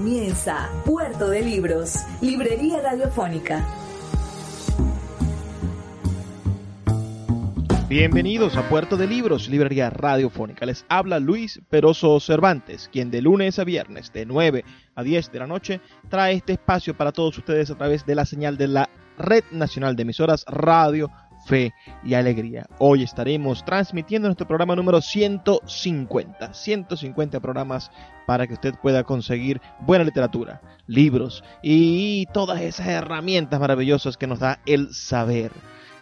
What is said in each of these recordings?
Comienza Puerto de Libros, Librería Radiofónica. Bienvenidos a Puerto de Libros, Librería Radiofónica. Les habla Luis Peroso Cervantes, quien de lunes a viernes de 9 a 10 de la noche trae este espacio para todos ustedes a través de la señal de la Red Nacional de Emisoras Radio fe y alegría. Hoy estaremos transmitiendo nuestro programa número 150. 150 programas para que usted pueda conseguir buena literatura, libros y todas esas herramientas maravillosas que nos da el saber.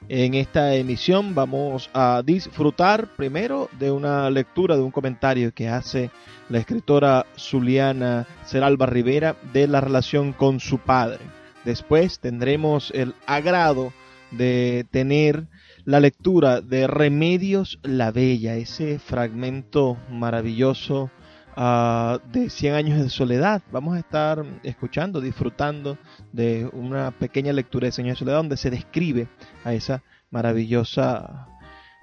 En esta emisión vamos a disfrutar primero de una lectura, de un comentario que hace la escritora Zuliana Ceralba Rivera de la relación con su padre. Después tendremos el agrado de tener la lectura de Remedios la Bella, ese fragmento maravilloso uh, de 100 años de soledad. Vamos a estar escuchando, disfrutando de una pequeña lectura de 100 años de soledad donde se describe a esa maravillosa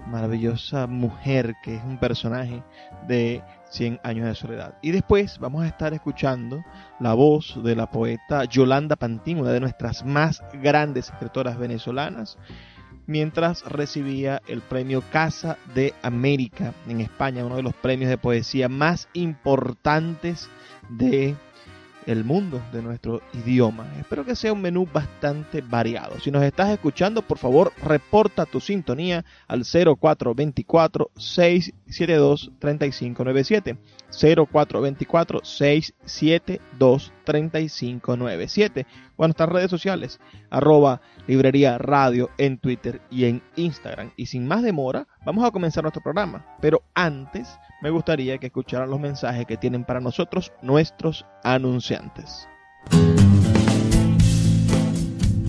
maravillosa mujer que es un personaje de 100 años de soledad. Y después vamos a estar escuchando la voz de la poeta Yolanda Pantín, una de nuestras más grandes escritoras venezolanas, mientras recibía el premio Casa de América en España, uno de los premios de poesía más importantes de el mundo de nuestro idioma. Espero que sea un menú bastante variado. Si nos estás escuchando, por favor, reporta tu sintonía al 0424 672 3597. 0424 672 3597 o en nuestras redes sociales arroba librería radio en Twitter y en Instagram. Y sin más demora, vamos a comenzar nuestro programa. Pero antes me gustaría que escucharan los mensajes que tienen para nosotros nuestros anunciantes.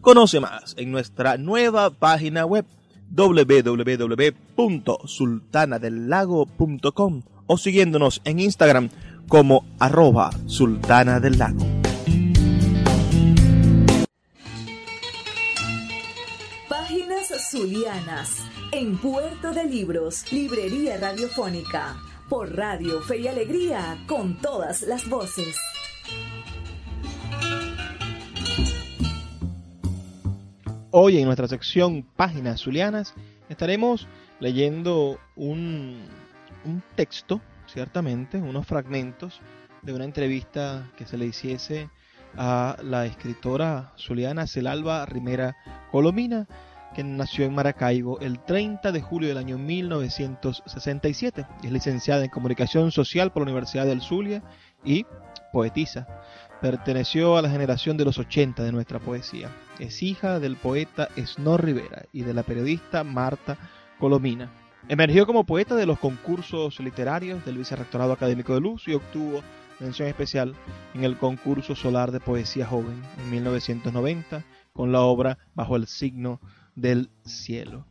Conoce más en nuestra nueva página web www.sultanadelago.com o siguiéndonos en Instagram como arroba sultana del lago. Páginas Zulianas en Puerto de Libros, Librería Radiofónica, por Radio Fe y Alegría, con todas las voces. Hoy en nuestra sección Páginas Zulianas estaremos leyendo un, un texto, ciertamente, unos fragmentos de una entrevista que se le hiciese a la escritora zuliana Celalba Rimera Colomina, que nació en Maracaibo el 30 de julio del año 1967. Es licenciada en Comunicación Social por la Universidad del Zulia y poetisa. Perteneció a la generación de los 80 de nuestra poesía. Es hija del poeta Snor Rivera y de la periodista Marta Colomina. Emergió como poeta de los concursos literarios del Vicerrectorado Académico de Luz y obtuvo mención especial en el concurso solar de poesía joven en 1990 con la obra Bajo el signo del cielo.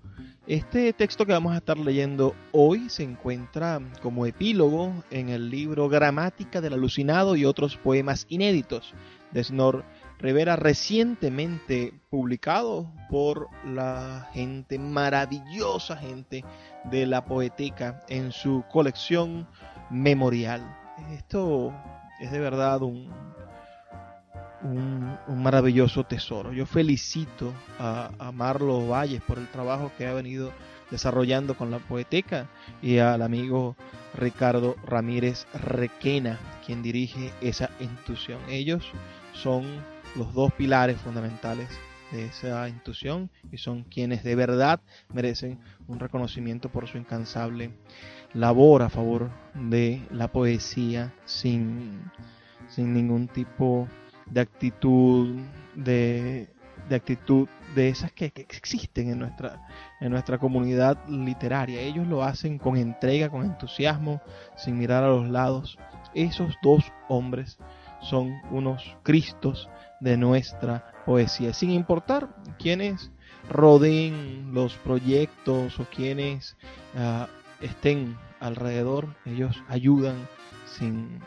Este texto que vamos a estar leyendo hoy se encuentra como epílogo en el libro Gramática del Alucinado y otros poemas inéditos de Snor Rivera recientemente publicado por la gente, maravillosa gente de la poeteca en su colección memorial. Esto es de verdad un, un, maravilloso tesoro. Yo felicito a, a, Valles por el trabajo que ha venido desarrollando con la poeteca y al amigo Ricardo Ramírez Requena, quien dirige esa institución. Ellos son los dos pilares fundamentales de esa institución y son quienes de verdad merecen un reconocimiento por su incansable labor a favor de la poesía sin, sin ningún tipo de actitud de, de actitud de esas que, que, existen en nuestra, en nuestra comunidad literaria. Ellos lo hacen con entrega, con entusiasmo, sin mirar a los lados. Esos dos hombres son unos cristos de nuestra poesía, sin importar quiénes rodeen los proyectos o quienes uh, estén alrededor, ellos ayudan sin,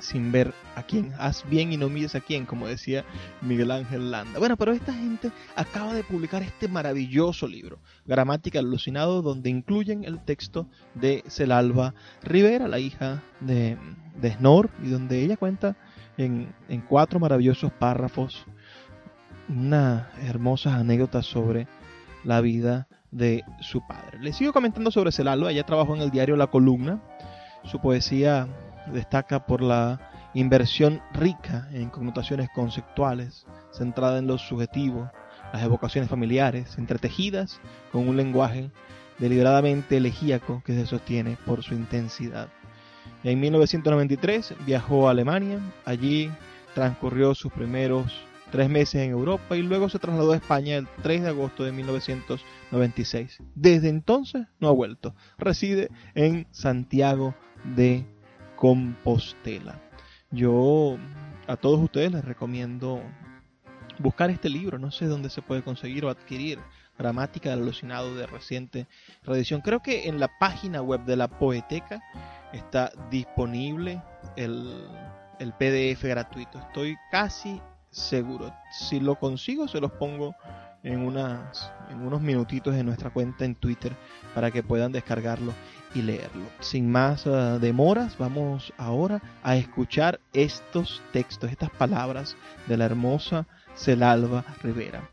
sin ver a quién. Haz bien y no mires a quién, como decía Miguel Ángel Landa. Bueno, pero esta gente acaba de publicar este maravilloso libro, Gramática Alucinado, donde incluyen el texto de Celalba Rivera, la hija de, de Snor, y donde ella cuenta en, en cuatro maravillosos párrafos unas hermosas anécdotas sobre la vida de su padre. Le sigo comentando sobre Celalba, ella trabajó en el diario La Columna. Su poesía destaca por la inversión rica en connotaciones conceptuales, centrada en lo subjetivo, las evocaciones familiares, entretejidas con un lenguaje deliberadamente elegíaco que se sostiene por su intensidad. En 1993 viajó a Alemania, allí transcurrió sus primeros tres meses en Europa y luego se trasladó a España el 3 de agosto de 1996. Desde entonces no ha vuelto. Reside en Santiago de Compostela. Yo a todos ustedes les recomiendo buscar este libro, no sé dónde se puede conseguir o adquirir. Gramática del alucinado de reciente reedición. Creo que en la página web de la Poeteca está disponible el, el PDF gratuito. Estoy casi seguro. Si lo consigo, se los pongo en, unas, en unos minutitos en nuestra cuenta en Twitter para que puedan descargarlo y leerlo. Sin más uh, demoras, vamos ahora a escuchar estos textos, estas palabras de la hermosa Celalba Rivera.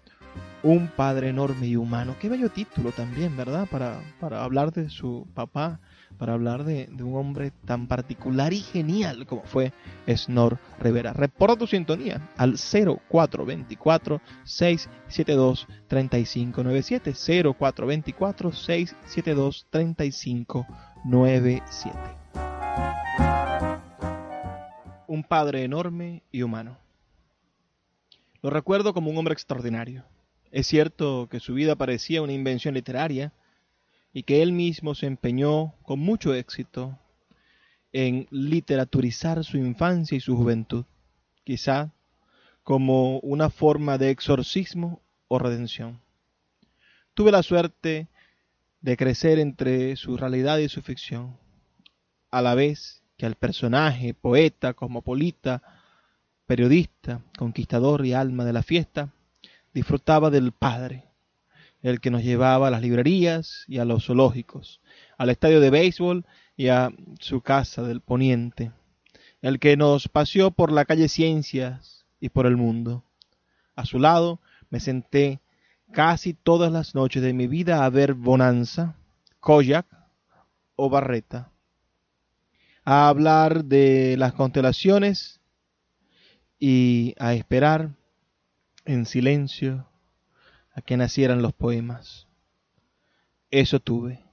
Un padre enorme y humano. Qué bello título también, ¿verdad? Para, para hablar de su papá para hablar de, un hombre tan particular y genial como fue Snor Rivera. Reporta tu sintonía al 0424 672 3597 0424 672 3597 Un padre enorme y humano. Lo recuerdo como un hombre extraordinario. Es cierto que su vida parecía una invención literaria, y que él mismo se empeñó con mucho éxito en literaturizar su infancia y su juventud, quizá como una forma de exorcismo o redención. Tuve la suerte de crecer entre su realidad y su ficción, a la vez que al personaje, poeta, cosmopolita, periodista, conquistador y alma de la fiesta, disfrutaba del padre, el que nos llevaba a las librerías y a los zoológicos, al estadio de béisbol y a su casa del poniente, el que nos paseó por la calle Ciencias y por el mundo. A su lado me senté casi todas las noches de mi vida a ver Bonanza, Koyak o Barreta, a hablar de las constelaciones y a esperar en silencio a que nacieran los poemas. Eso tuve,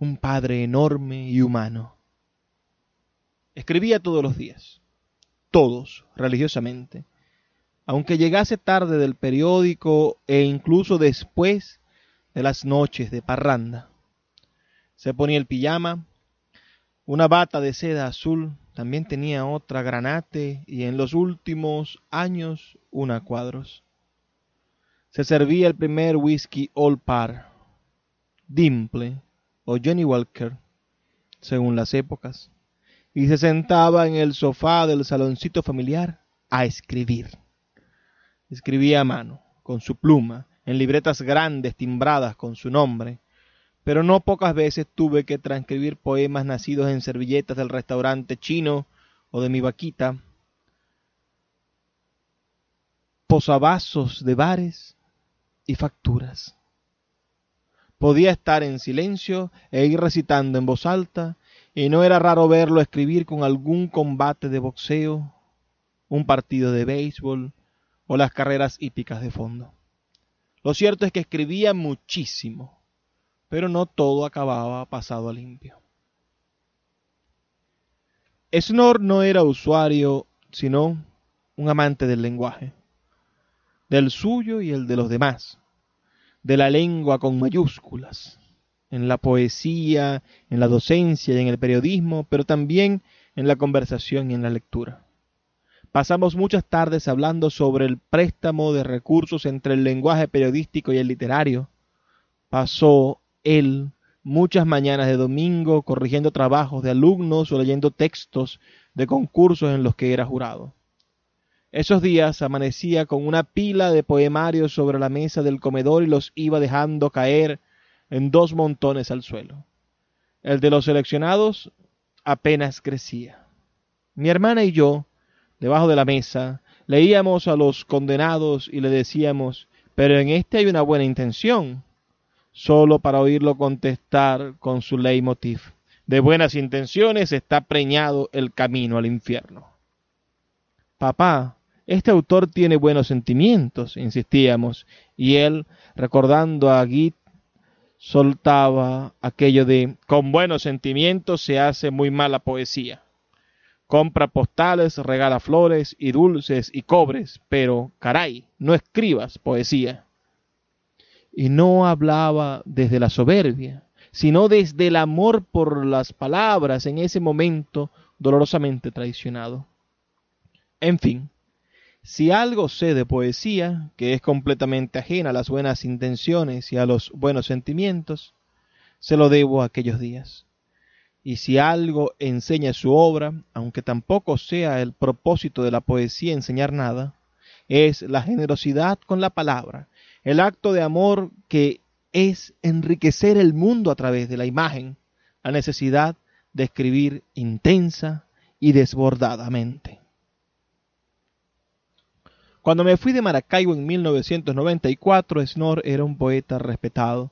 un padre enorme y humano. Escribía todos los días, todos, religiosamente, aunque llegase tarde del periódico e incluso después de las noches de parranda. Se ponía el pijama, una bata de seda azul, también tenía otra granate y en los últimos años una cuadros se servía el primer whisky All Par, Dimple o Johnny Walker, según las épocas, y se sentaba en el sofá del saloncito familiar a escribir. Escribía a mano, con su pluma, en libretas grandes timbradas con su nombre, pero no pocas veces tuve que transcribir poemas nacidos en servilletas del restaurante chino o de mi vaquita, posavasos de bares y facturas. Podía estar en silencio e ir recitando en voz alta, y no era raro verlo escribir con algún combate de boxeo, un partido de béisbol o las carreras hípicas de fondo. Lo cierto es que escribía muchísimo, pero no todo acababa pasado a limpio. Snor no era usuario, sino un amante del lenguaje, del suyo y el de los demás, de la lengua con mayúsculas, en la poesía, en la docencia y en el periodismo, pero también en la conversación y en la lectura. Pasamos muchas tardes hablando sobre el préstamo de recursos entre el lenguaje periodístico y el literario. Pasó él muchas mañanas de domingo corrigiendo trabajos de alumnos o leyendo textos de concursos en los que era jurado. Esos días amanecía con una pila de poemarios sobre la mesa del comedor y los iba dejando caer en dos montones al suelo. El de los seleccionados apenas crecía. Mi hermana y yo, debajo de la mesa, leíamos a los condenados y le decíamos, pero en este hay una buena intención, solo para oírlo contestar con su leitmotiv. De buenas intenciones está preñado el camino al infierno. Papá, este autor tiene buenos sentimientos, insistíamos, y él, recordando a Git, soltaba aquello de con buenos sentimientos se hace muy mala poesía. Compra postales, regala flores y dulces y cobres, pero caray, no escribas poesía. Y no hablaba desde la soberbia, sino desde el amor por las palabras en ese momento dolorosamente traicionado. En fin, si algo sé de poesía, que es completamente ajena a las buenas intenciones y a los buenos sentimientos, se lo debo a aquellos días. Y si algo enseña su obra, aunque tampoco sea el propósito de la poesía enseñar nada, es la generosidad con la palabra, el acto de amor que es enriquecer el mundo a través de la imagen, la necesidad de escribir intensa y desbordadamente. Cuando me fui de Maracaibo en 1994, Snor era un poeta respetado,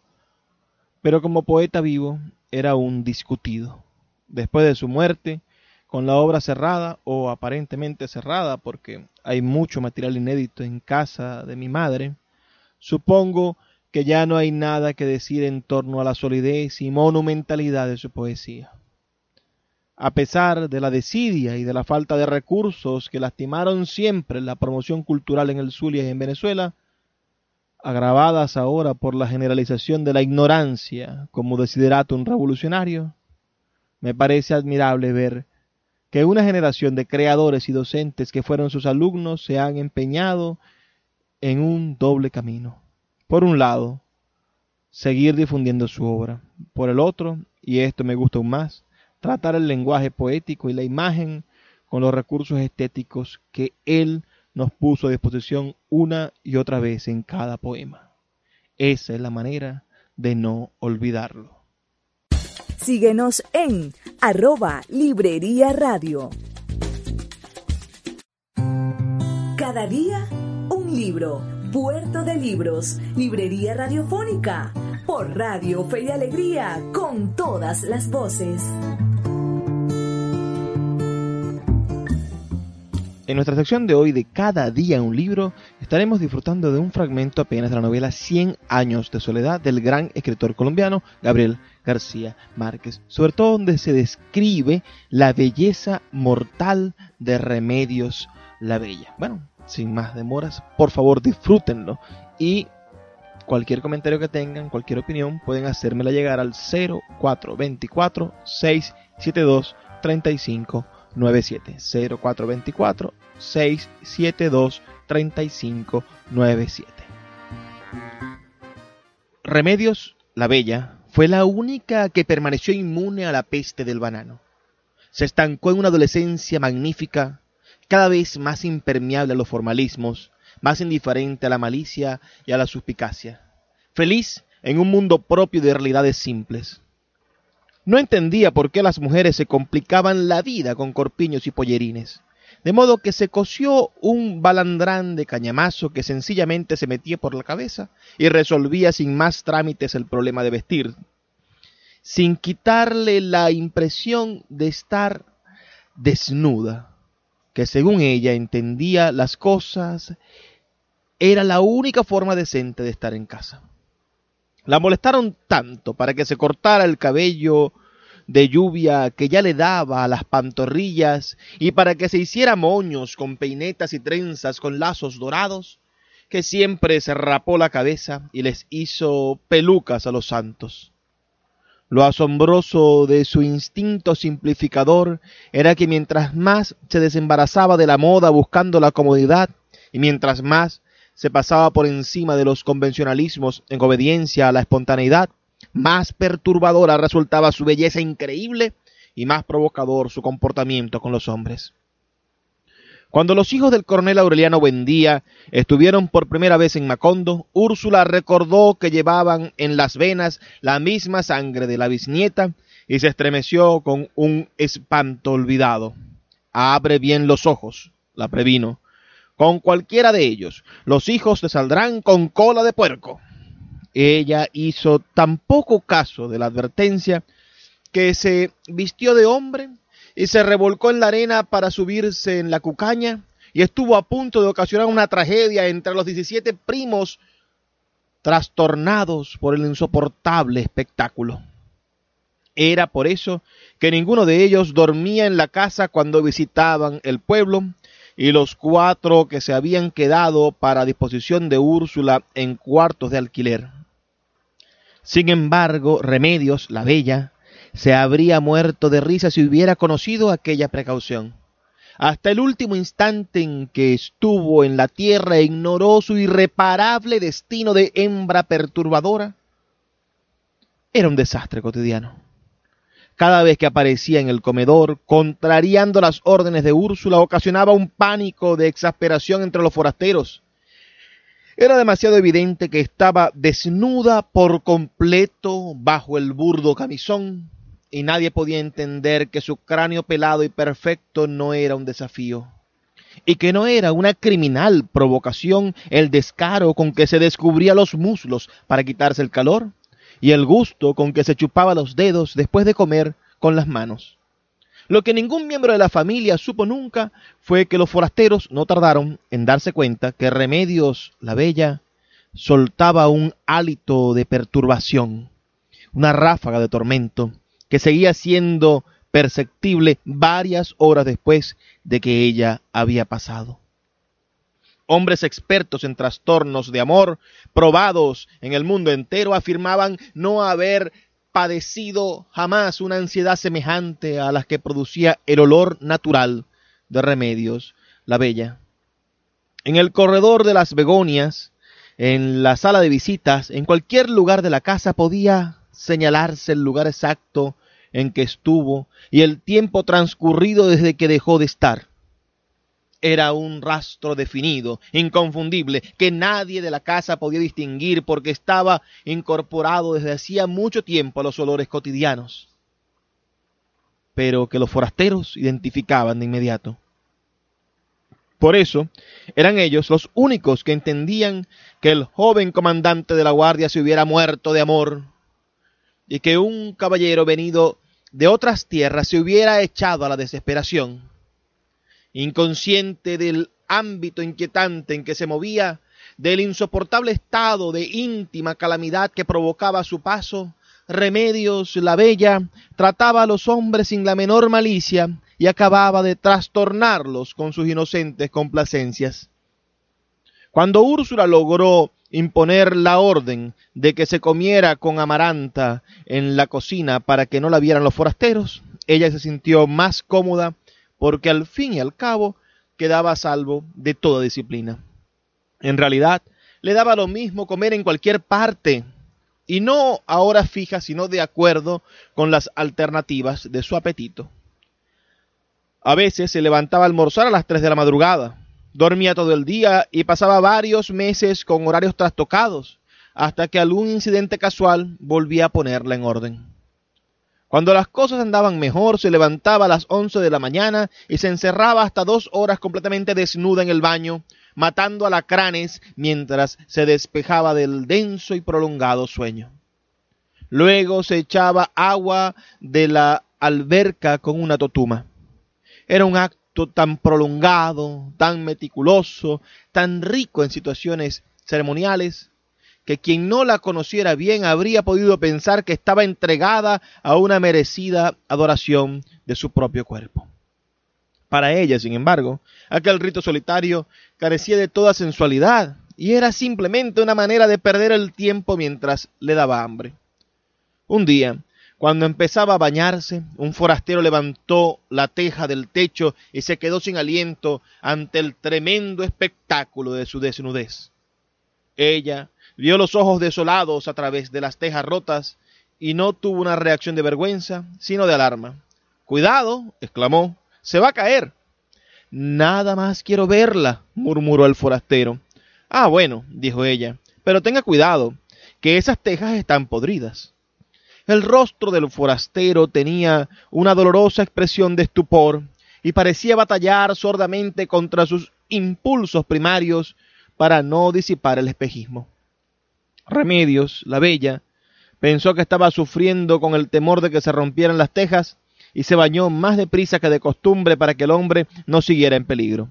pero como poeta vivo era un discutido. Después de su muerte, con la obra cerrada o aparentemente cerrada, porque hay mucho material inédito en casa de mi madre, supongo que ya no hay nada que decir en torno a la solidez y monumentalidad de su poesía a pesar de la desidia y de la falta de recursos que lastimaron siempre la promoción cultural en el Zulia y en Venezuela, agravadas ahora por la generalización de la ignorancia como un revolucionario, me parece admirable ver que una generación de creadores y docentes que fueron sus alumnos se han empeñado en un doble camino. Por un lado, seguir difundiendo su obra. Por el otro, y esto me gusta aún más, tratar el lenguaje poético y la imagen con los recursos estéticos que él nos puso a disposición una y otra vez en cada poema. Esa es la manera de no olvidarlo. Síguenos en arroba Librería Radio. Cada día un libro. Puerto de Libros, Librería Radiofónica, por Radio Fe y Alegría, con todas las voces. En nuestra sección de hoy de Cada día un libro, estaremos disfrutando de un fragmento apenas de la novela Cien años de soledad del gran escritor colombiano Gabriel García Márquez, sobre todo donde se describe la belleza mortal de Remedios la Bella. Bueno, sin más demoras, por favor disfrútenlo. Y cualquier comentario que tengan, cualquier opinión, pueden hacérmela llegar al 0424 672 35 97 0424 672 3597. Remedios la Bella fue la única que permaneció inmune a la peste del banano. Se estancó en una adolescencia magnífica, cada vez más impermeable a los formalismos, más indiferente a la malicia y a la suspicacia, feliz en un mundo propio de realidades simples. No entendía por qué las mujeres se complicaban la vida con corpiños y pollerines. De modo que se cosió un balandrán de cañamazo que sencillamente se metía por la cabeza y resolvía sin más trámites el problema de vestir, sin quitarle la impresión de estar desnuda, que según ella entendía las cosas era la única forma decente de estar en casa. La molestaron tanto para que se cortara el cabello de lluvia que ya le daba a las pantorrillas y para que se hiciera moños con peinetas y trenzas con lazos dorados, que siempre se rapó la cabeza y les hizo pelucas a los santos. Lo asombroso de su instinto simplificador era que mientras más se desembarazaba de la moda buscando la comodidad, y mientras más se pasaba por encima de los convencionalismos en obediencia a la espontaneidad, más perturbadora resultaba su belleza increíble y más provocador su comportamiento con los hombres. Cuando los hijos del coronel Aureliano Buendía estuvieron por primera vez en Macondo, Úrsula recordó que llevaban en las venas la misma sangre de la bisnieta y se estremeció con un espanto olvidado. Abre bien los ojos, la previno. Con cualquiera de ellos, los hijos te saldrán con cola de puerco. Ella hizo tan poco caso de la advertencia que se vistió de hombre y se revolcó en la arena para subirse en la cucaña y estuvo a punto de ocasionar una tragedia entre los 17 primos trastornados por el insoportable espectáculo. Era por eso que ninguno de ellos dormía en la casa cuando visitaban el pueblo, y los cuatro que se habían quedado para disposición de Úrsula en cuartos de alquiler. Sin embargo, Remedios, la bella, se habría muerto de risa si hubiera conocido aquella precaución. Hasta el último instante en que estuvo en la tierra ignoró su irreparable destino de hembra perturbadora. Era un desastre cotidiano. Cada vez que aparecía en el comedor, contrariando las órdenes de Úrsula, ocasionaba un pánico de exasperación entre los forasteros. Era demasiado evidente que estaba desnuda por completo bajo el burdo camisón, y nadie podía entender que su cráneo pelado y perfecto no era un desafío, y que no era una criminal provocación el descaro con que se descubría los muslos para quitarse el calor, y el gusto con que se chupaba los dedos después de comer con las manos. Lo que ningún miembro de la familia supo nunca fue que los forasteros no tardaron en darse cuenta que Remedios la Bella soltaba un hálito de perturbación, una ráfaga de tormento, que seguía siendo perceptible varias horas después de que ella había pasado. Hombres expertos en trastornos de amor, probados en el mundo entero, afirmaban no haber padecido jamás una ansiedad semejante a las que producía el olor natural de remedios, la bella. En el corredor de las begonias, en la sala de visitas, en cualquier lugar de la casa podía señalarse el lugar exacto en que estuvo y el tiempo transcurrido desde que dejó de estar. Era un rastro definido, inconfundible, que nadie de la casa podía distinguir porque estaba incorporado desde hacía mucho tiempo a los olores cotidianos, pero que los forasteros identificaban de inmediato. Por eso, eran ellos los únicos que entendían que el joven comandante de la guardia se hubiera muerto de amor y que un caballero venido de otras tierras se hubiera echado a la desesperación. Inconsciente del ámbito inquietante en que se movía, del insoportable estado de íntima calamidad que provocaba su paso, Remedios la Bella trataba a los hombres sin la menor malicia y acababa de trastornarlos con sus inocentes complacencias. Cuando Úrsula logró imponer la orden de que se comiera con amaranta en la cocina para que no la vieran los forasteros, ella se sintió más cómoda porque al fin y al cabo quedaba a salvo de toda disciplina. En realidad, le daba lo mismo comer en cualquier parte, y no a hora fija, sino de acuerdo con las alternativas de su apetito. A veces se levantaba a almorzar a las tres de la madrugada, dormía todo el día y pasaba varios meses con horarios trastocados, hasta que algún incidente casual volvía a ponerla en orden. Cuando las cosas andaban mejor, se levantaba a las once de la mañana y se encerraba hasta dos horas completamente desnuda en el baño, matando alacranes mientras se despejaba del denso y prolongado sueño. Luego se echaba agua de la alberca con una totuma. Era un acto tan prolongado, tan meticuloso, tan rico en situaciones ceremoniales, que quien no la conociera bien habría podido pensar que estaba entregada a una merecida adoración de su propio cuerpo. Para ella, sin embargo, aquel rito solitario carecía de toda sensualidad y era simplemente una manera de perder el tiempo mientras le daba hambre. Un día, cuando empezaba a bañarse, un forastero levantó la teja del techo y se quedó sin aliento ante el tremendo espectáculo de su desnudez. Ella vio los ojos desolados a través de las tejas rotas y no tuvo una reacción de vergüenza, sino de alarma. Cuidado, exclamó, se va a caer. Nada más quiero verla, murmuró el forastero. Ah, bueno, dijo ella, pero tenga cuidado, que esas tejas están podridas. El rostro del forastero tenía una dolorosa expresión de estupor y parecía batallar sordamente contra sus impulsos primarios para no disipar el espejismo. Remedios, la bella, pensó que estaba sufriendo con el temor de que se rompieran las tejas y se bañó más deprisa que de costumbre para que el hombre no siguiera en peligro.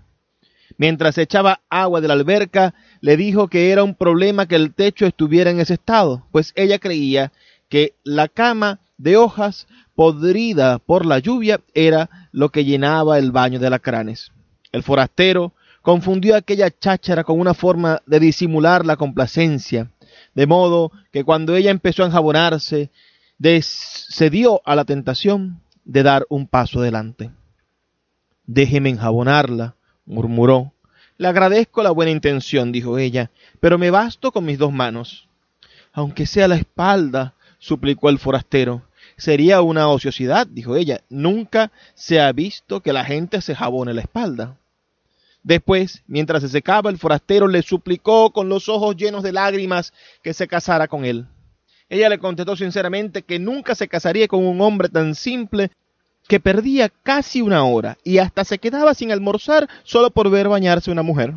Mientras echaba agua de la alberca, le dijo que era un problema que el techo estuviera en ese estado, pues ella creía que la cama de hojas podrida por la lluvia era lo que llenaba el baño de alacranes. El forastero confundió aquella cháchara con una forma de disimular la complacencia, de modo que cuando ella empezó a enjabonarse, cedió a la tentación de dar un paso adelante. Déjeme enjabonarla, murmuró. Le agradezco la buena intención, dijo ella, pero me basto con mis dos manos. Aunque sea la espalda, suplicó el forastero. Sería una ociosidad, dijo ella. Nunca se ha visto que la gente se jabone la espalda. Después, mientras se secaba, el forastero le suplicó con los ojos llenos de lágrimas que se casara con él. Ella le contestó sinceramente que nunca se casaría con un hombre tan simple que perdía casi una hora y hasta se quedaba sin almorzar solo por ver bañarse una mujer.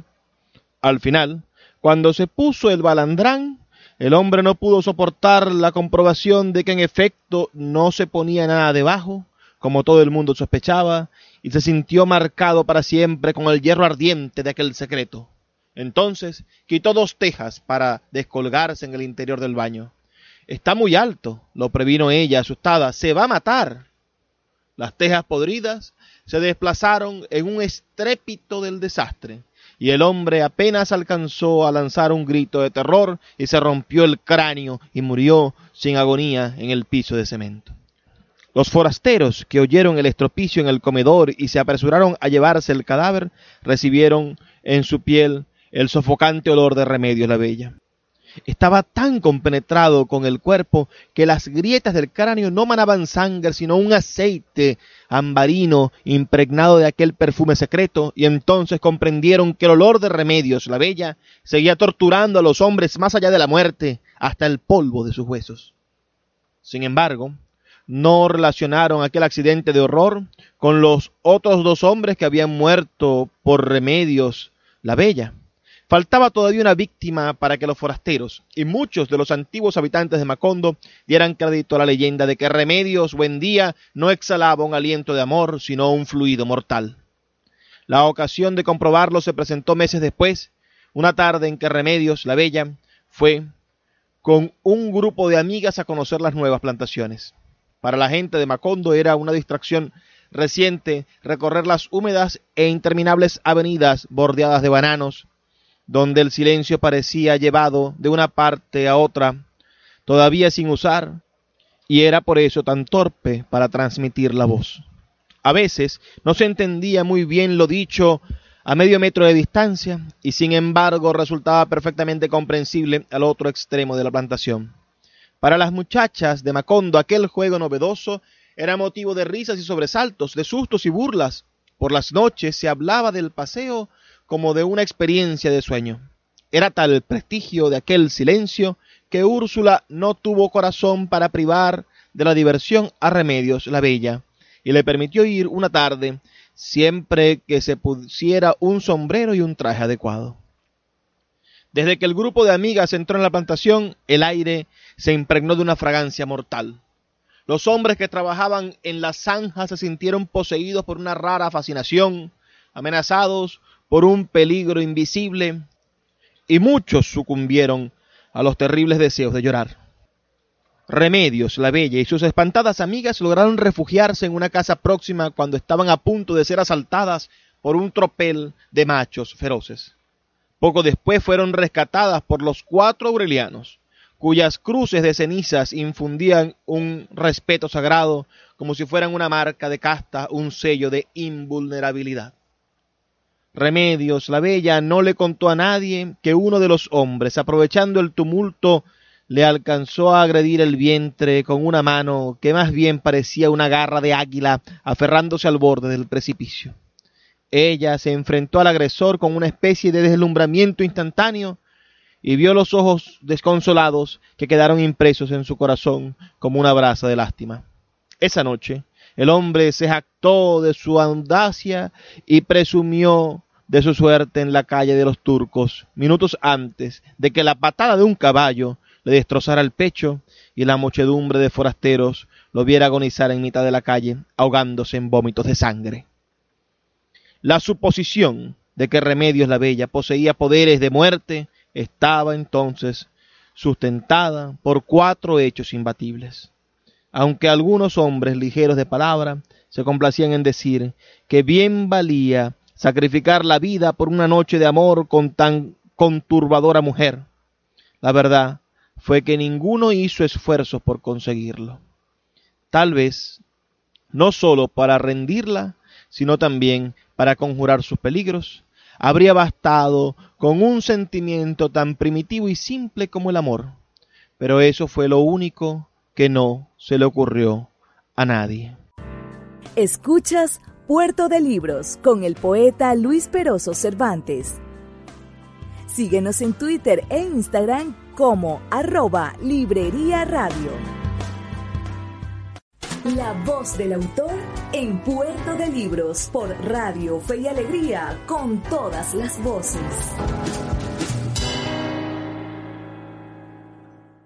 Al final, cuando se puso el balandrán, el hombre no pudo soportar la comprobación de que en efecto no se ponía nada debajo, como todo el mundo sospechaba, y se sintió marcado para siempre con el hierro ardiente de aquel secreto. Entonces quitó dos tejas para descolgarse en el interior del baño. Está muy alto, lo previno ella, asustada. Se va a matar. Las tejas podridas se desplazaron en un estrépito del desastre y el hombre apenas alcanzó a lanzar un grito de terror y se rompió el cráneo y murió sin agonía en el piso de cemento. Los forasteros que oyeron el estropicio en el comedor y se apresuraron a llevarse el cadáver recibieron en su piel el sofocante olor de Remedios la Bella. Estaba tan compenetrado con el cuerpo que las grietas del cráneo no manaban sangre, sino un aceite ambarino impregnado de aquel perfume secreto, y entonces comprendieron que el olor de remedios, la bella, seguía torturando a los hombres más allá de la muerte, hasta el polvo de sus huesos. Sin embargo, no relacionaron aquel accidente de horror con los otros dos hombres que habían muerto por remedios, la bella. Faltaba todavía una víctima para que los forasteros y muchos de los antiguos habitantes de Macondo dieran crédito a la leyenda de que Remedios buen día no exhalaba un aliento de amor, sino un fluido mortal. La ocasión de comprobarlo se presentó meses después, una tarde en que Remedios, la bella, fue con un grupo de amigas a conocer las nuevas plantaciones. Para la gente de Macondo era una distracción reciente recorrer las húmedas e interminables avenidas bordeadas de bananos, donde el silencio parecía llevado de una parte a otra, todavía sin usar, y era por eso tan torpe para transmitir la voz. A veces no se entendía muy bien lo dicho a medio metro de distancia, y sin embargo resultaba perfectamente comprensible al otro extremo de la plantación. Para las muchachas de Macondo aquel juego novedoso era motivo de risas y sobresaltos, de sustos y burlas. Por las noches se hablaba del paseo como de una experiencia de sueño. Era tal el prestigio de aquel silencio que Úrsula no tuvo corazón para privar de la diversión a Remedios la Bella, y le permitió ir una tarde siempre que se pusiera un sombrero y un traje adecuado. Desde que el grupo de amigas entró en la plantación, el aire se impregnó de una fragancia mortal. Los hombres que trabajaban en la zanja se sintieron poseídos por una rara fascinación, amenazados por un peligro invisible, y muchos sucumbieron a los terribles deseos de llorar. Remedios, la bella y sus espantadas amigas lograron refugiarse en una casa próxima cuando estaban a punto de ser asaltadas por un tropel de machos feroces. Poco después fueron rescatadas por los cuatro aurelianos, cuyas cruces de cenizas infundían un respeto sagrado como si fueran una marca de casta, un sello de invulnerabilidad. Remedios, la bella, no le contó a nadie que uno de los hombres, aprovechando el tumulto, le alcanzó a agredir el vientre con una mano que más bien parecía una garra de águila aferrándose al borde del precipicio. Ella se enfrentó al agresor con una especie de deslumbramiento instantáneo y vio los ojos desconsolados que quedaron impresos en su corazón como una brasa de lástima. Esa noche el hombre se jactó de su audacia y presumió de su suerte en la calle de los turcos, minutos antes de que la patada de un caballo le destrozara el pecho y la muchedumbre de forasteros lo viera agonizar en mitad de la calle, ahogándose en vómitos de sangre. La suposición de que Remedios la Bella poseía poderes de muerte estaba entonces sustentada por cuatro hechos imbatibles. Aunque algunos hombres ligeros de palabra se complacían en decir que bien valía sacrificar la vida por una noche de amor con tan conturbadora mujer, la verdad fue que ninguno hizo esfuerzos por conseguirlo. Tal vez no sólo para rendirla, sino también para conjurar sus peligros, habría bastado con un sentimiento tan primitivo y simple como el amor. Pero eso fue lo único que no se le ocurrió a nadie. Escuchas Puerto de Libros con el poeta Luis Peroso Cervantes. Síguenos en Twitter e Instagram como arroba Librería Radio. La voz del autor en Puerto de Libros por Radio Fe y Alegría con todas las voces.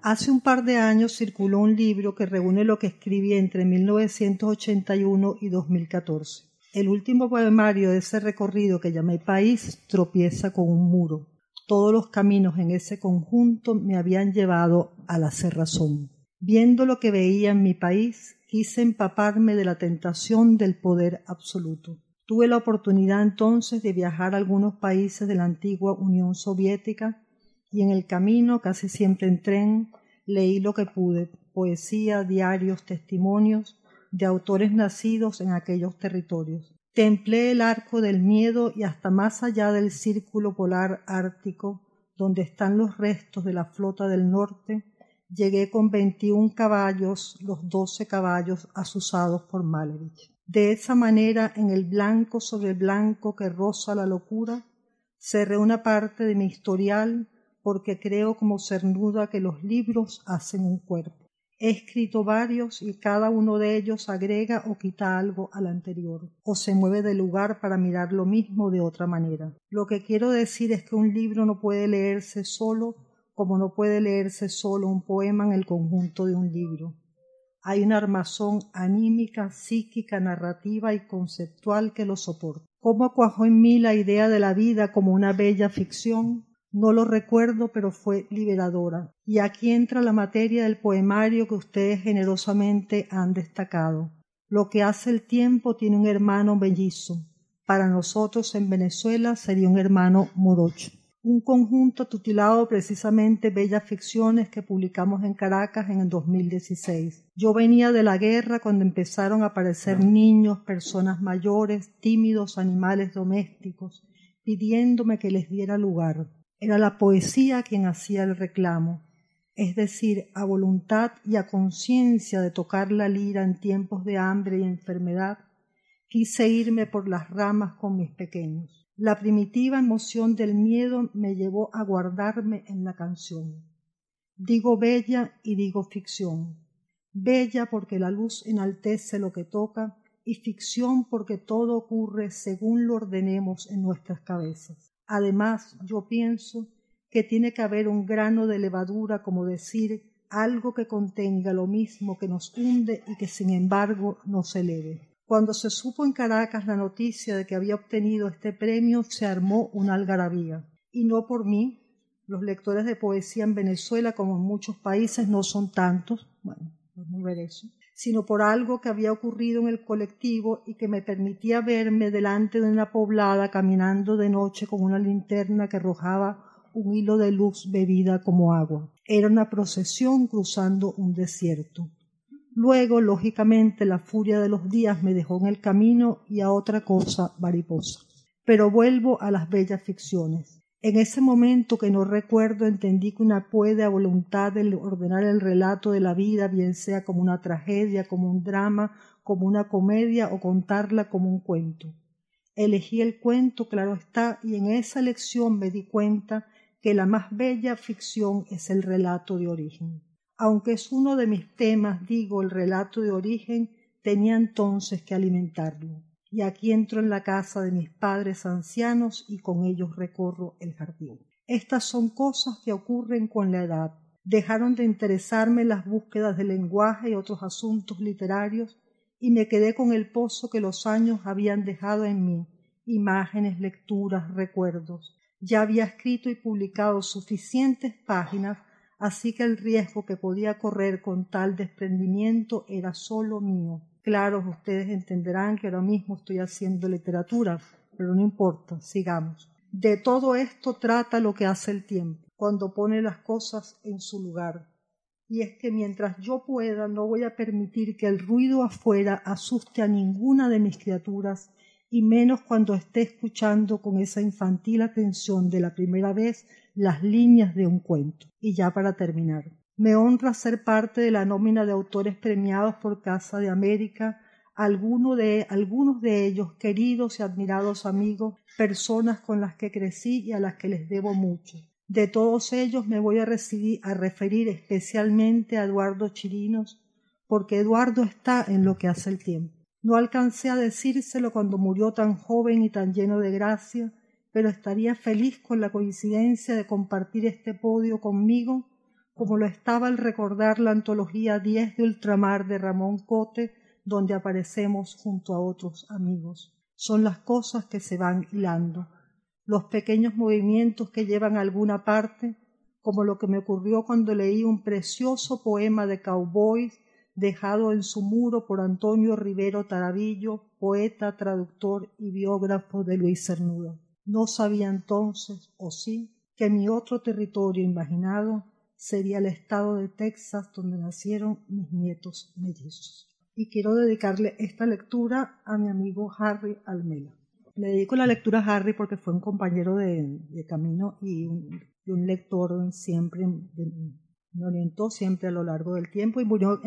Hace un par de años circuló un libro que reúne lo que escribí entre 1981 y 2014. El último poemario de ese recorrido que llamé País tropieza con un muro. Todos los caminos en ese conjunto me habían llevado a la cerrazón. Viendo lo que veía en mi país, quise empaparme de la tentación del poder absoluto. Tuve la oportunidad entonces de viajar a algunos países de la antigua Unión Soviética y en el camino, casi siempre en tren, leí lo que pude, poesía, diarios, testimonios de autores nacidos en aquellos territorios. Templé el arco del miedo y hasta más allá del círculo polar ártico, donde están los restos de la flota del norte, llegué con veintiún caballos, los doce caballos asusados por Malevich. De esa manera, en el blanco sobre el blanco que roza la locura, cerré una parte de mi historial porque creo como cernuda que los libros hacen un cuerpo. He escrito varios y cada uno de ellos agrega o quita algo al anterior, o se mueve de lugar para mirar lo mismo de otra manera. Lo que quiero decir es que un libro no puede leerse solo como no puede leerse solo un poema en el conjunto de un libro. Hay una armazón anímica, psíquica, narrativa y conceptual que lo soporta. ¿Cómo cuajó en mí la idea de la vida como una bella ficción? No lo recuerdo, pero fue liberadora. Y aquí entra la materia del poemario que ustedes generosamente han destacado. Lo que hace el tiempo tiene un hermano mellizo. Para nosotros en Venezuela sería un hermano morocho un conjunto titulado precisamente Bellas Ficciones que publicamos en Caracas en el 2016. Yo venía de la guerra cuando empezaron a aparecer niños, personas mayores, tímidos animales domésticos, pidiéndome que les diera lugar. Era la poesía quien hacía el reclamo, es decir, a voluntad y a conciencia de tocar la lira en tiempos de hambre y enfermedad, quise irme por las ramas con mis pequeños. La primitiva emoción del miedo me llevó a guardarme en la canción. Digo bella y digo ficción. Bella porque la luz enaltece lo que toca y ficción porque todo ocurre según lo ordenemos en nuestras cabezas. Además, yo pienso que tiene que haber un grano de levadura, como decir, algo que contenga lo mismo que nos hunde y que sin embargo nos eleve. Cuando se supo en Caracas la noticia de que había obtenido este premio, se armó una algarabía. Y no por mí, los lectores de poesía en Venezuela, como en muchos países, no son tantos, bueno, vamos a ver eso, sino por algo que había ocurrido en el colectivo y que me permitía verme delante de una poblada caminando de noche con una linterna que arrojaba un hilo de luz bebida como agua. Era una procesión cruzando un desierto. Luego, lógicamente, la furia de los días me dejó en el camino y a otra cosa mariposa. Pero vuelvo a las bellas ficciones. En ese momento que no recuerdo entendí que una puede a voluntad de ordenar el relato de la vida, bien sea como una tragedia, como un drama, como una comedia o contarla como un cuento. Elegí el cuento, claro está, y en esa lección me di cuenta que la más bella ficción es el relato de origen aunque es uno de mis temas, digo, el relato de origen, tenía entonces que alimentarlo. Y aquí entro en la casa de mis padres ancianos y con ellos recorro el jardín. Estas son cosas que ocurren con la edad. Dejaron de interesarme las búsquedas de lenguaje y otros asuntos literarios y me quedé con el pozo que los años habían dejado en mí, imágenes, lecturas, recuerdos. Ya había escrito y publicado suficientes páginas así que el riesgo que podía correr con tal desprendimiento era solo mío. Claro, ustedes entenderán que ahora mismo estoy haciendo literatura, pero no importa, sigamos. De todo esto trata lo que hace el tiempo, cuando pone las cosas en su lugar. Y es que mientras yo pueda no voy a permitir que el ruido afuera asuste a ninguna de mis criaturas, y menos cuando esté escuchando con esa infantil atención de la primera vez las líneas de un cuento. Y ya para terminar, me honra ser parte de la nómina de autores premiados por Casa de América, de, algunos de ellos queridos y admirados amigos, personas con las que crecí y a las que les debo mucho. De todos ellos me voy a, a referir especialmente a Eduardo Chirinos, porque Eduardo está en lo que hace el tiempo. No alcancé a decírselo cuando murió tan joven y tan lleno de gracia, pero estaría feliz con la coincidencia de compartir este podio conmigo, como lo estaba al recordar la antología 10 de Ultramar de Ramón Cote, donde aparecemos junto a otros amigos. Son las cosas que se van hilando, los pequeños movimientos que llevan a alguna parte, como lo que me ocurrió cuando leí un precioso poema de cowboys dejado en su muro por Antonio Rivero Tarabillo, poeta, traductor y biógrafo de Luis Cernudo. No sabía entonces, o sí, que mi otro territorio imaginado sería el estado de Texas donde nacieron mis nietos mellizos. Y quiero dedicarle esta lectura a mi amigo Harry Almela. Le dedico la lectura a Harry porque fue un compañero de, camino y un, lector siempre, me orientó siempre a lo largo del tiempo y murió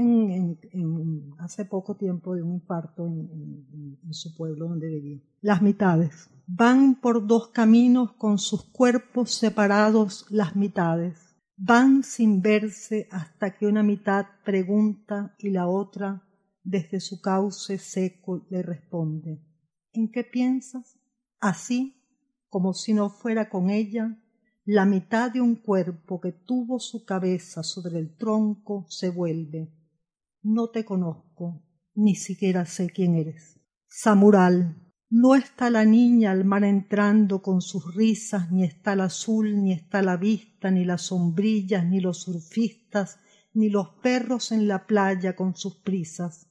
hace poco tiempo de un infarto en, en su pueblo donde vivía. Las mitades. Van por dos caminos con sus cuerpos separados las mitades. Van sin verse hasta que una mitad pregunta y la otra, desde su cauce seco, le responde. ¿En qué piensas? Así, como si no fuera con ella, la mitad de un cuerpo que tuvo su cabeza sobre el tronco se vuelve. No te conozco, ni siquiera sé quién eres. Samural, no está la niña al mar entrando con sus risas, ni está el azul, ni está la vista, ni las sombrillas, ni los surfistas, ni los perros en la playa con sus prisas.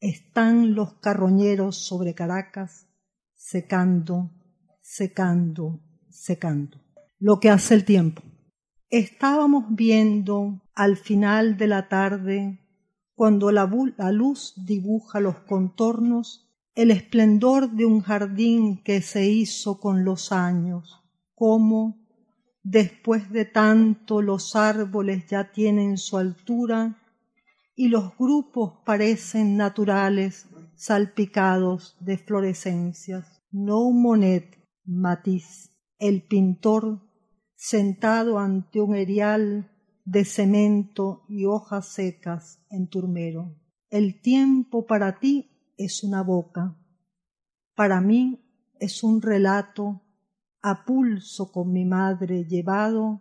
Están los carroñeros sobre Caracas, secando, secando, secando. Lo que hace el tiempo. Estábamos viendo al final de la tarde, cuando la, luz dibuja los contornos el esplendor de un jardín que se hizo con los años, como después de tanto los árboles ya tienen su altura y los grupos parecen naturales salpicados de florescencias. No Monet, Matisse, el pintor sentado ante un erial de cemento y hojas secas en turmero. El tiempo para ti es una boca. Para mí es un relato a pulso con mi madre llevado,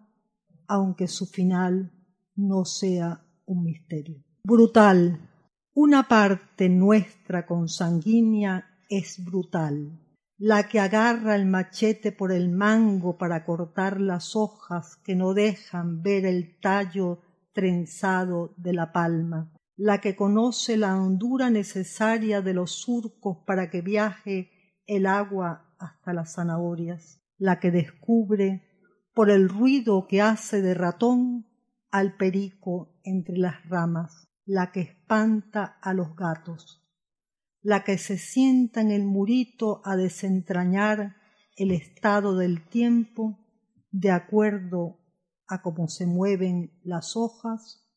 aunque su final no sea un misterio. Brutal. Una parte nuestra consanguínea es brutal, la que agarra el machete por el mango para cortar las hojas que no dejan ver el tallo trenzado de la palma, la que conoce la hondura necesaria de los surcos para que viaje el agua hasta las zanahorias, la que descubre por el ruido que hace de ratón al perico entre las ramas, la que espanta a los gatos, la que se sienta en el murito a desentrañar el estado del tiempo de acuerdo a cómo se mueven las hojas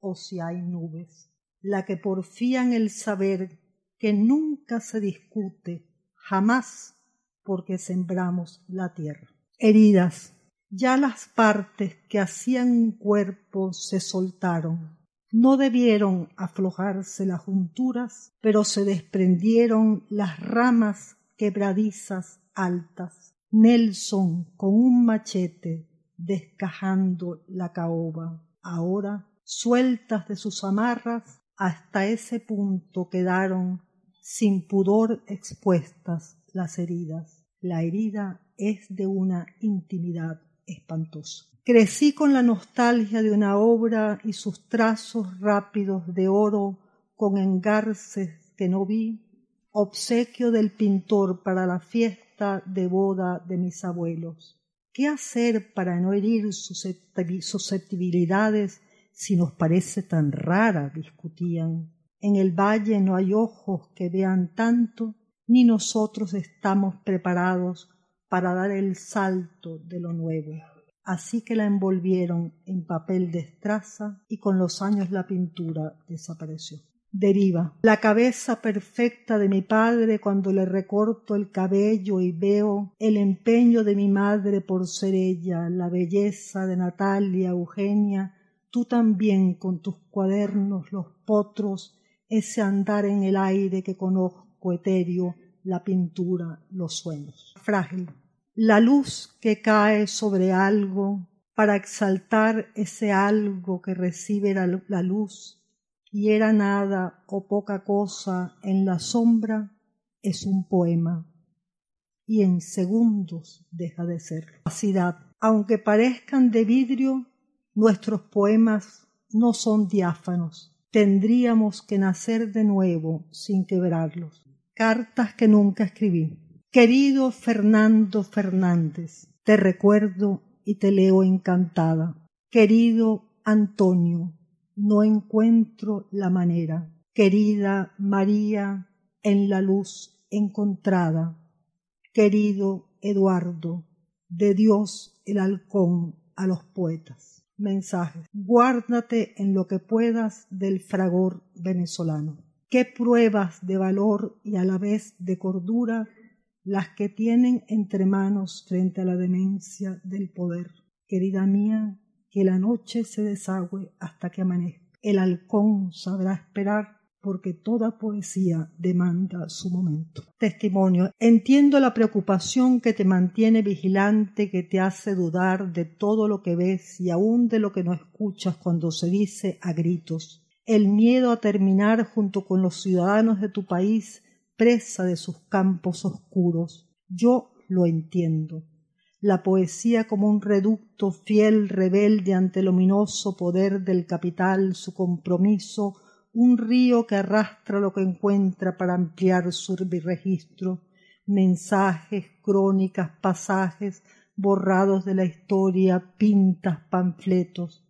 o si hay nubes, la que porfía en el saber que nunca se discute, jamás porque sembramos la tierra. Heridas, ya las partes que hacían un cuerpo se soltaron. No debieron aflojarse las junturas, pero se desprendieron las ramas quebradizas altas. Nelson con un machete descajando la caoba. Ahora, sueltas de sus amarras, hasta ese punto quedaron sin pudor expuestas las heridas. La herida es de una intimidad espantosa. Crecí con la nostalgia de una obra y sus trazos rápidos de oro con engarces que no vi, obsequio del pintor para la fiesta de boda de mis abuelos. ¿Qué hacer para no herir susceptibilidades si nos parece tan rara? discutían. En el valle no hay ojos que vean tanto, ni nosotros estamos preparados para dar el salto de lo nuevo. Así que la envolvieron en papel de estraza y con los años la pintura desapareció. Deriva. La cabeza perfecta de mi padre cuando le recorto el cabello y veo el empeño de mi madre por ser ella, la belleza de Natalia, Eugenia, tú también con tus cuadernos, los potros, ese andar en el aire que conozco etéreo, la pintura, los sueños. Frágil la luz que cae sobre algo para exaltar ese algo que recibe la, luz y era nada o poca cosa en la sombra es un poema y en segundos deja de ser. Capacidad. Aunque parezcan de vidrio, nuestros poemas no son diáfanos. Tendríamos que nacer de nuevo sin quebrarlos. Cartas que nunca escribí. Querido Fernando Fernández, te recuerdo y te leo encantada. Querido Antonio, no encuentro la manera. Querida María, en la luz encontrada. Querido Eduardo, de Dios el halcón a los poetas. Mensajes. Guárdate en lo que puedas del fragor venezolano. Qué pruebas de valor y a la vez de cordura las que tienen entre manos frente a la demencia del poder. Querida mía, que la noche se desagüe hasta que amanezca. El halcón sabrá esperar porque toda poesía demanda su momento. Testimonio. Entiendo la preocupación que te mantiene vigilante, que te hace dudar de todo lo que ves y aun de lo que no escuchas cuando se dice a gritos. El miedo a terminar junto con los ciudadanos de tu país presa de sus campos oscuros. Yo lo entiendo. La poesía como un reducto fiel, rebelde ante el ominoso poder del capital, su compromiso, un río que arrastra lo que encuentra para ampliar su registro, mensajes, crónicas, pasajes, borrados de la historia, pintas, panfletos.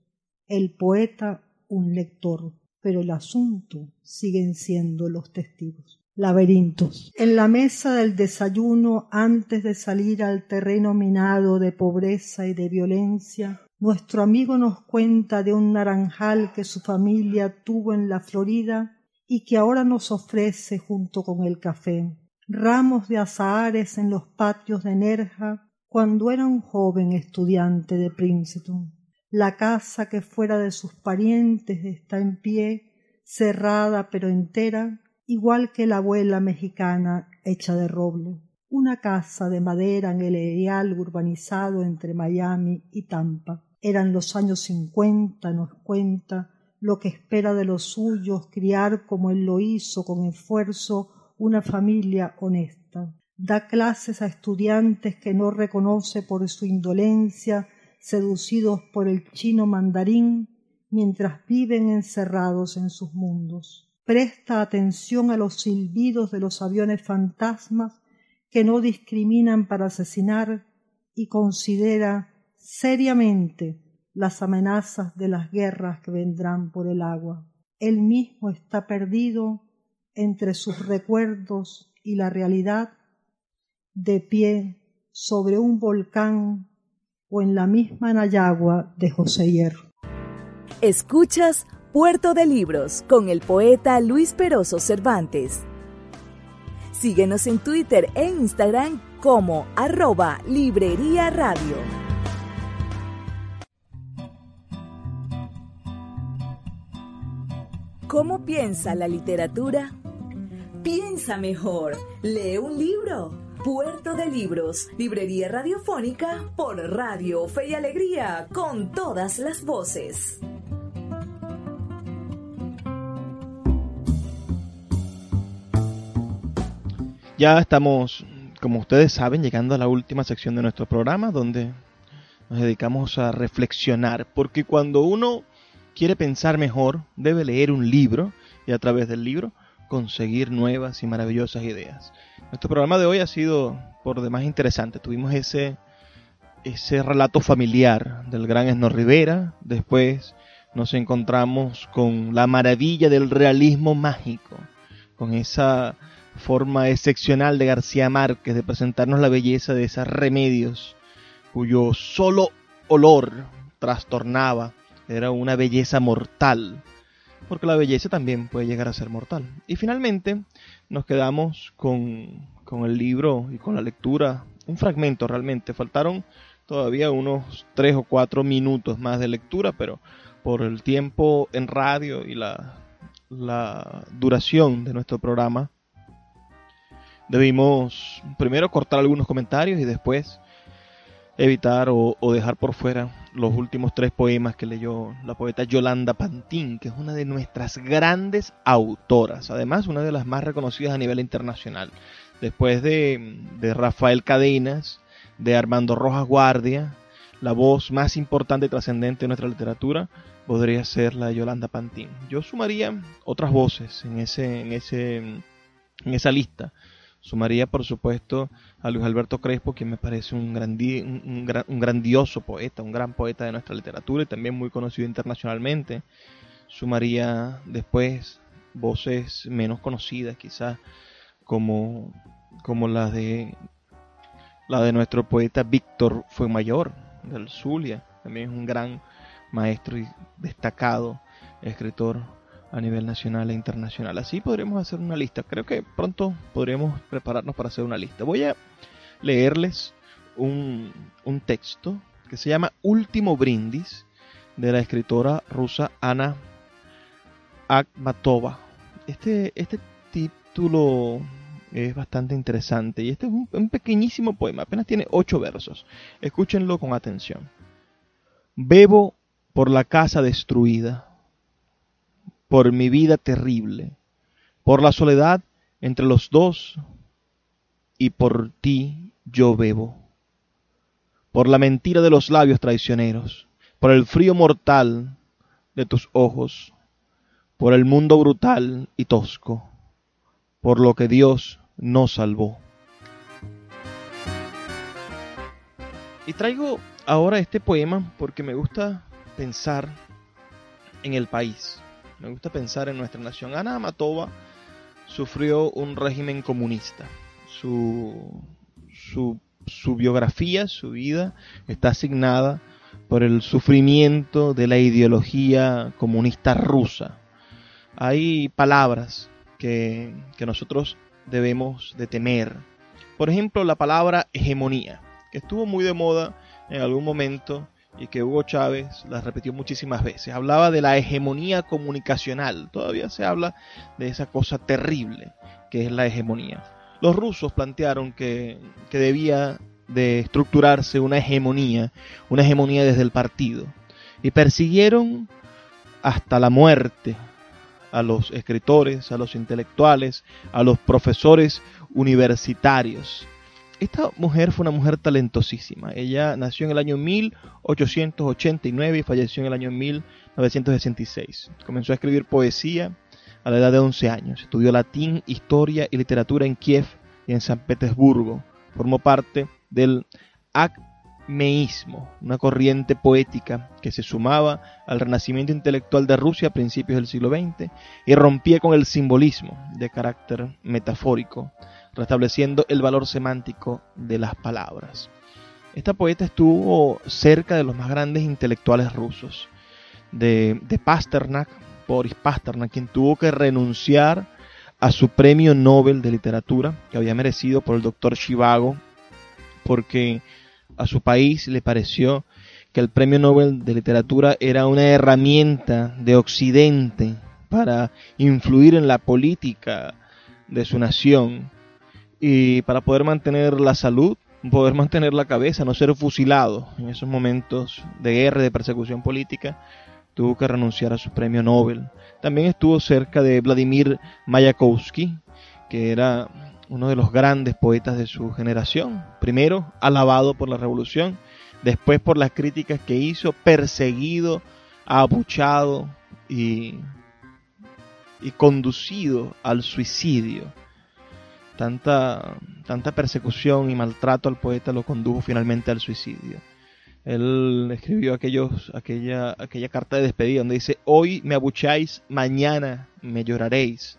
El poeta, un lector, pero el asunto siguen siendo los testigos laberintos. En la mesa del desayuno, antes de salir al terreno minado de pobreza y de violencia, nuestro amigo nos cuenta de un naranjal que su familia tuvo en la Florida y que ahora nos ofrece junto con el café. Ramos de azahares en los patios de Nerja cuando era un joven estudiante de Princeton. La casa que fuera de sus parientes está en pie, cerrada pero entera, igual que la abuela mexicana hecha de roble. una casa de madera en el areal urbanizado entre Miami y Tampa. Eran los años cincuenta, nos cuenta, lo que espera de los suyos criar como él lo hizo con esfuerzo una familia honesta. Da clases a estudiantes que no reconoce por su indolencia, seducidos por el chino mandarín, mientras viven encerrados en sus mundos. Presta atención a los silbidos de los aviones fantasmas que no discriminan para asesinar y considera seriamente las amenazas de las guerras que vendrán por el agua. Él mismo está perdido entre sus recuerdos y la realidad, de pie sobre un volcán o en la misma Nayagua de José Hierro. Escuchas Puerto de Libros con el poeta Luis Peroso Cervantes. Síguenos en Twitter e Instagram como arroba Librería Radio. ¿Cómo piensa la literatura? Piensa mejor. Lee un libro. Puerto de Libros, Librería Radiofónica por Radio Fe y Alegría, con todas las voces. Ya estamos, como ustedes saben, llegando a la última sección de nuestro programa, donde nos dedicamos a reflexionar, porque cuando uno quiere pensar mejor, debe leer un libro y a través del libro conseguir nuevas y maravillosas ideas. Nuestro programa de hoy ha sido por demás interesante. Tuvimos ese, ese relato familiar del gran Esno Rivera, después nos encontramos con la maravilla del realismo mágico, con esa forma excepcional de García Márquez de presentarnos la belleza de esas remedios cuyo solo olor trastornaba era una belleza mortal, porque la belleza también puede llegar a ser mortal. Y finalmente nos quedamos con, con el libro y con la lectura, un fragmento realmente, faltaron todavía unos tres o cuatro minutos más de lectura, pero por el tiempo en radio y la, la duración de nuestro programa, debimos primero cortar algunos comentarios y después evitar o, dejar por fuera los últimos tres poemas que leyó la poeta Yolanda Pantín, que es una de nuestras grandes autoras, además una de las más reconocidas a nivel internacional. Después de, de Rafael Cadenas, de Armando Rojas Guardia, la voz más importante y trascendente de nuestra literatura podría ser la de Yolanda Pantín. Yo sumaría otras voces en, ese, en, ese, en esa lista Sumaría, por supuesto, a Luis Alberto Crespo, quien me parece un, un, grandioso poeta, un gran poeta de nuestra literatura y también muy conocido internacionalmente. Sumaría después voces menos conocidas, quizás, como, como la de la de nuestro poeta Víctor Fuemayor, del Zulia, también es un gran maestro y destacado escritor a nivel nacional e internacional. Así podremos hacer una lista. Creo que pronto podremos prepararnos para hacer una lista. Voy a leerles un, un texto que se llama Último Brindis de la escritora rusa Ana Akhmatova. Este, este título es bastante interesante y este es un, un pequeñísimo poema, apenas tiene ocho versos. Escúchenlo con atención. Bebo por la casa destruida por mi vida terrible, por la soledad entre los dos y por ti yo bebo, por la mentira de los labios traicioneros, por el frío mortal de tus ojos, por el mundo brutal y tosco, por lo que Dios no salvó. Y traigo ahora este poema porque me gusta pensar en el país me gusta pensar en nuestra nación. Ana Amatova sufrió un régimen comunista. Su, su, biografía, su vida, está asignada por el sufrimiento de la ideología comunista rusa. Hay palabras que, que nosotros debemos de temer. Por ejemplo, la palabra hegemonía, que estuvo muy de moda en algún momento y que Hugo Chávez las repitió muchísimas veces. Hablaba de la hegemonía comunicacional. Todavía se habla de esa cosa terrible que es la hegemonía. los rusos plantearon que, que debía de estructurarse una hegemonía, una hegemonía desde el partido. Y persiguieron hasta la muerte a los escritores, a los intelectuales, a los profesores universitarios. Esta mujer fue una mujer talentosísima. Ella nació en el año 1889 y falleció en el año 1966. Comenzó a escribir poesía a la edad de 11 años. Estudió latín, historia y literatura en Kiev y en San Petersburgo. Formó parte del acmeísmo, una corriente poética que se sumaba al renacimiento intelectual de Rusia a principios del siglo XX y rompía con el simbolismo de carácter metafórico, restableciendo el valor semántico de las palabras. Esta poeta estuvo cerca de los más grandes intelectuales rusos, de, Pasternak, Boris Pasternak, quien tuvo que renunciar a su premio Nobel de literatura que había merecido por el doctor Chivago porque a su país le pareció que el Premio Nobel de Literatura era una herramienta de Occidente para influir en la política de su nación y para poder mantener la salud, poder mantener la cabeza, no ser fusilado en esos momentos de guerra, de persecución política, tuvo que renunciar a su premio Nobel. También estuvo cerca de Vladimir Mayakovsky, que era uno de los grandes poetas de su generación. Primero, alabado por la revolución, después por las críticas que hizo, perseguido, abuchado y, y conducido al suicidio. Tanta, tanta persecución y maltrato al poeta lo condujo finalmente al suicidio. Él escribió aquellos, aquella, aquella carta de despedida donde dice, hoy me abucháis, mañana me lloraréis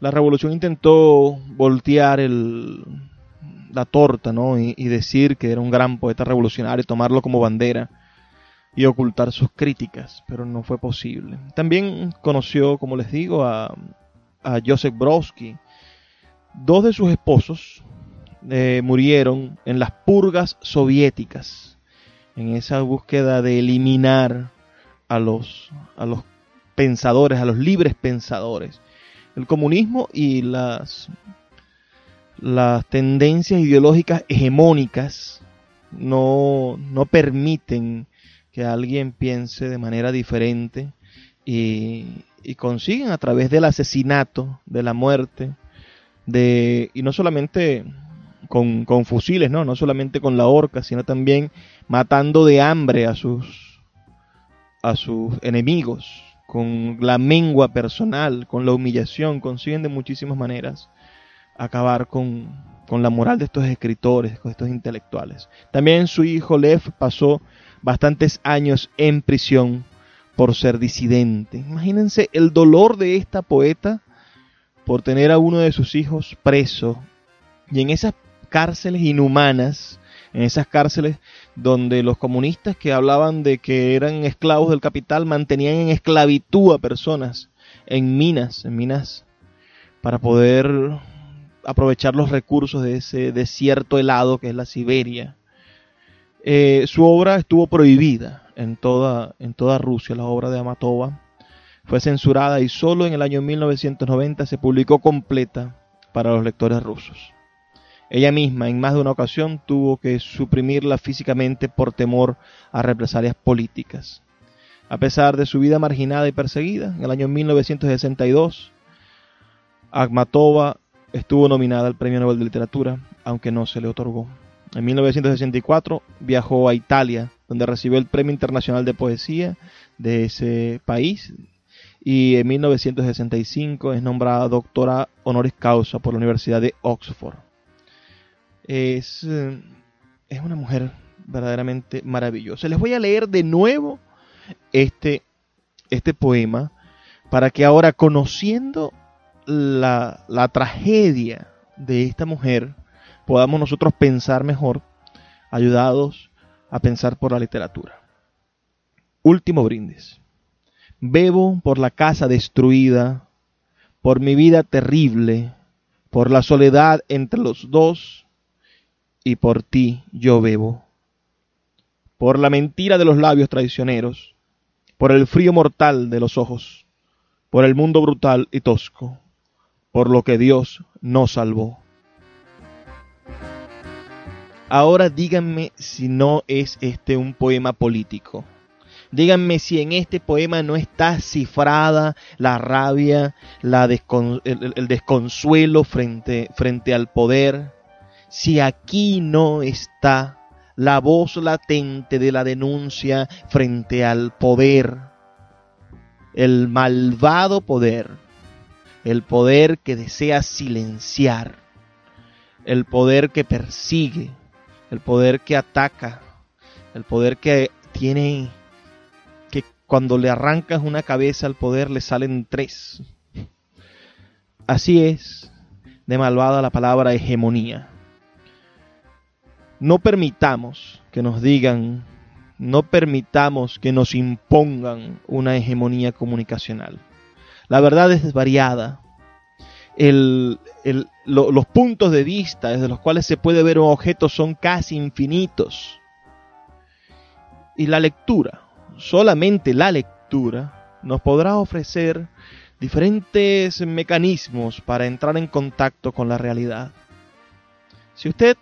la revolución intentó voltear el, la torta, ¿no? Y, decir que era un gran poeta revolucionario, tomarlo como bandera y ocultar sus críticas, pero no fue posible. También conoció, como les digo, a, a Joseph Brodsky. Dos de sus esposos eh, murieron en las purgas soviéticas, en esa búsqueda de eliminar a los, a los pensadores, a los libres pensadores. El comunismo y las, las tendencias ideológicas hegemónicas no, no permiten que alguien piense de manera diferente y, y, consiguen a través del asesinato, de la muerte, de, y no solamente con, con, fusiles, ¿no? no solamente con la horca, sino también matando de hambre a sus, a sus enemigos con la mengua personal, con la humillación, consiguen de muchísimas maneras acabar con, con, la moral de estos escritores, con estos intelectuales. También su hijo Lev pasó bastantes años en prisión por ser disidente. Imagínense el dolor de esta poeta por tener a uno de sus hijos preso y en esas cárceles inhumanas, en esas cárceles donde los comunistas que hablaban de que eran esclavos del capital mantenían en esclavitud a personas en minas, en minas para poder aprovechar los recursos de ese desierto helado que es la Siberia. Eh, su obra estuvo prohibida en toda, en toda Rusia, la obra de Amatova. Fue censurada y solo en el año 1990 se publicó completa para los lectores rusos. Ella misma en más de una ocasión tuvo que suprimirla físicamente por temor a represalias políticas. A pesar de su vida marginada y perseguida, en el año 1962, Akhmatova estuvo nominada al Premio Nobel de Literatura, aunque no se le otorgó. En 1964 viajó a Italia, donde recibió el Premio Internacional de Poesía de ese país, y en 1965 es nombrada doctora honoris causa por la Universidad de Oxford. Es, eh, es una mujer verdaderamente maravillosa. Les voy a leer de nuevo este, este poema para que ahora conociendo la, la tragedia de esta mujer podamos nosotros pensar mejor, ayudados a pensar por la literatura. Último brindis. Bebo por la casa destruida, por mi vida terrible, por la soledad entre los dos, y por ti yo bebo. Por la mentira de los labios traicioneros, por el frío mortal de los ojos, por el mundo brutal y tosco, por lo que Dios nos salvó. Ahora díganme si no es este un poema político. Díganme si en este poema no está cifrada la rabia, la el, desconsuelo frente, frente al poder. Si aquí no está la voz latente de la denuncia frente al poder, el malvado poder, el poder que desea silenciar, el poder que persigue, el poder que ataca, el poder que tiene cuando le arrancas una cabeza al poder le salen tres. Así es de malvada la palabra hegemonía. No permitamos que nos digan, no permitamos que nos impongan una hegemonía comunicacional. La verdad es variada, los puntos de vista desde los cuales se puede ver un objeto son casi infinitos. Y la lectura, solamente la lectura, nos podrá ofrecer diferentes mecanismos para entrar en contacto con la realidad. Si usted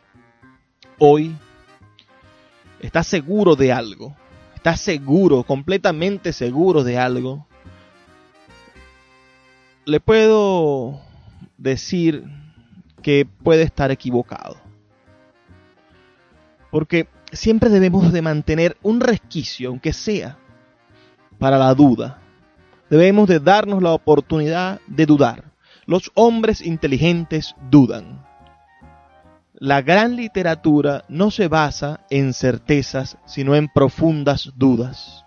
hoy está seguro de algo, está seguro, completamente seguro de algo, le puedo decir que puede estar equivocado. Porque siempre debemos de mantener un resquicio, aunque sea para la duda. Debemos de darnos la oportunidad de dudar. Los hombres inteligentes dudan. La gran literatura no se basa en certezas, sino en profundas dudas.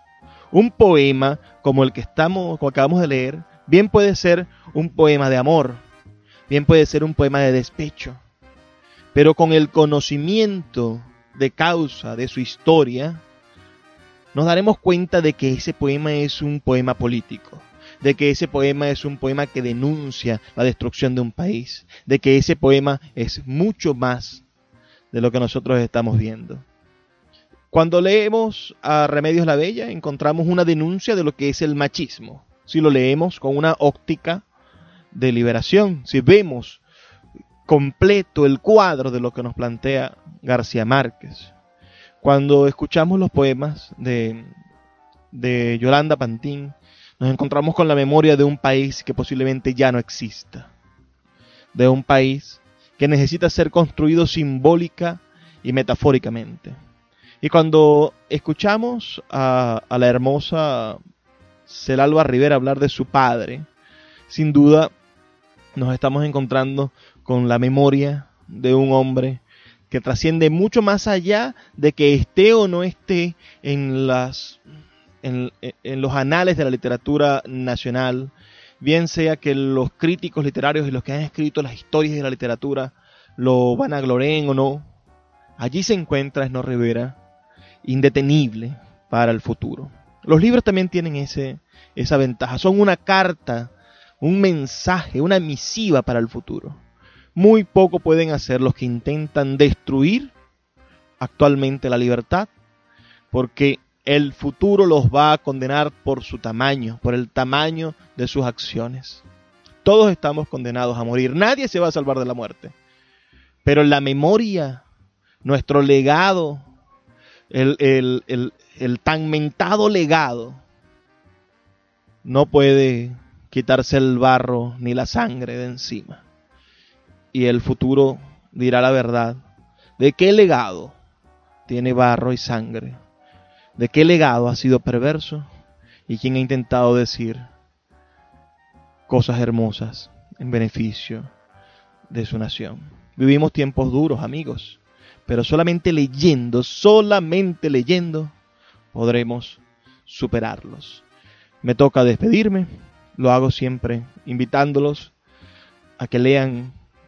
Un poema como el que estamos, como acabamos de leer, bien puede ser un poema de amor, bien puede ser un poema de despecho, pero con el conocimiento de causa de su historia, nos daremos cuenta de que ese poema es un poema político, de que ese poema es un poema que denuncia la destrucción de un país, de que ese poema es mucho más de lo que nosotros estamos viendo. Cuando leemos a Remedios la Bella encontramos una denuncia de lo que es el machismo. Si lo leemos con una óptica de liberación, si vemos completo el cuadro de lo que nos plantea García Márquez. Cuando escuchamos los poemas de, de Yolanda Pantín, nos encontramos con la memoria de un país que posiblemente ya no exista, de un país que necesita ser construido simbólica y metafóricamente. Y cuando escuchamos a, a la hermosa Celalba Rivera hablar de su padre, sin duda nos estamos encontrando con la memoria de un hombre que trasciende mucho más allá de que esté o no esté en, las, en, los anales de la literatura nacional, bien sea que los críticos literarios y los que han escrito las historias de la literatura lo van a glorien o no, allí se encuentra Esno Rivera, indetenible para el futuro. Los libros también tienen ese, esa ventaja, son una carta un mensaje, una misiva para el futuro. Muy poco pueden hacer los que intentan destruir actualmente la libertad, porque el futuro los va a condenar por su tamaño, por el tamaño de sus acciones. Todos estamos condenados a morir, nadie se va a salvar de la muerte. Pero la memoria, nuestro legado, el, el tan mentado legado, no puede quitarse el barro ni la sangre de encima. Y el futuro dirá la verdad. ¿De qué legado tiene barro y sangre? ¿De qué legado ha sido perverso? ¿Y quién ha intentado decir cosas hermosas en beneficio de su nación? Vivimos tiempos duros, amigos, pero solamente leyendo, solamente leyendo, podremos superarlos. Me toca despedirme lo hago siempre invitándolos a que lean